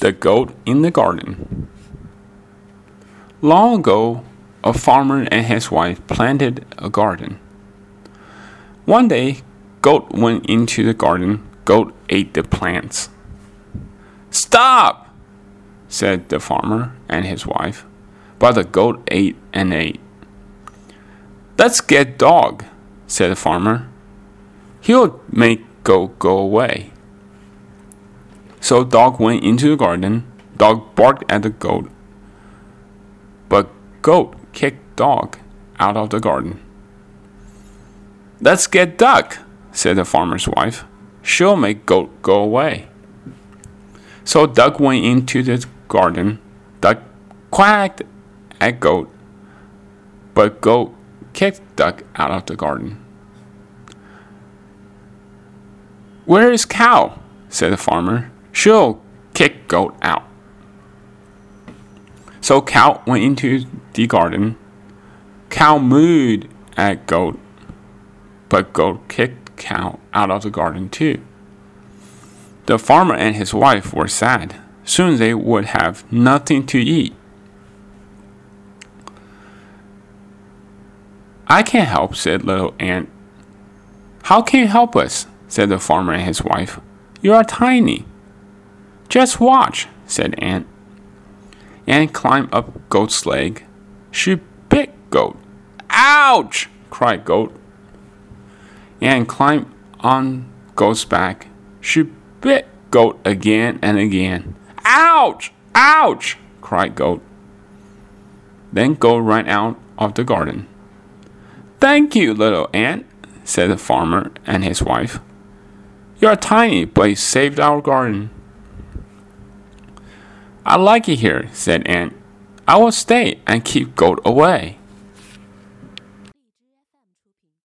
The Goat in the Garden. Long ago, a farmer and his wife planted a garden. One day, Goat went into the garden. Goat ate the plants. Stop! said the farmer and his wife. But the goat ate and ate. Let's get dog, said the farmer. He'll make goat go away. So dog went into the garden. Dog barked at the goat. But goat kicked dog out of the garden. Let's get duck, said the farmer's wife. She'll make goat go away. So duck went into the garden. Duck quacked at goat, but goat kicked duck out of the garden. Where is cow? said the farmer. She'll kick goat out. So cow went into the garden. Cow mooed at goat, but goat kicked cow out of the garden too. The farmer and his wife were sad. Soon they would have nothing to eat. I can't help, said little ant. How can you help us? said the farmer and his wife. You are tiny. Just watch, said Ant. Ant climbed up Goat's leg. She bit Goat. Ouch! cried Goat. Ant climbed on Goat's back. She bit Goat again and again. Ouch! Ouch! cried Goat. Then Goat ran out of the garden. Thank you, little ant, said the farmer and his wife. You are tiny, but you saved our garden. I like it here, said Ant. I will stay and keep goat away.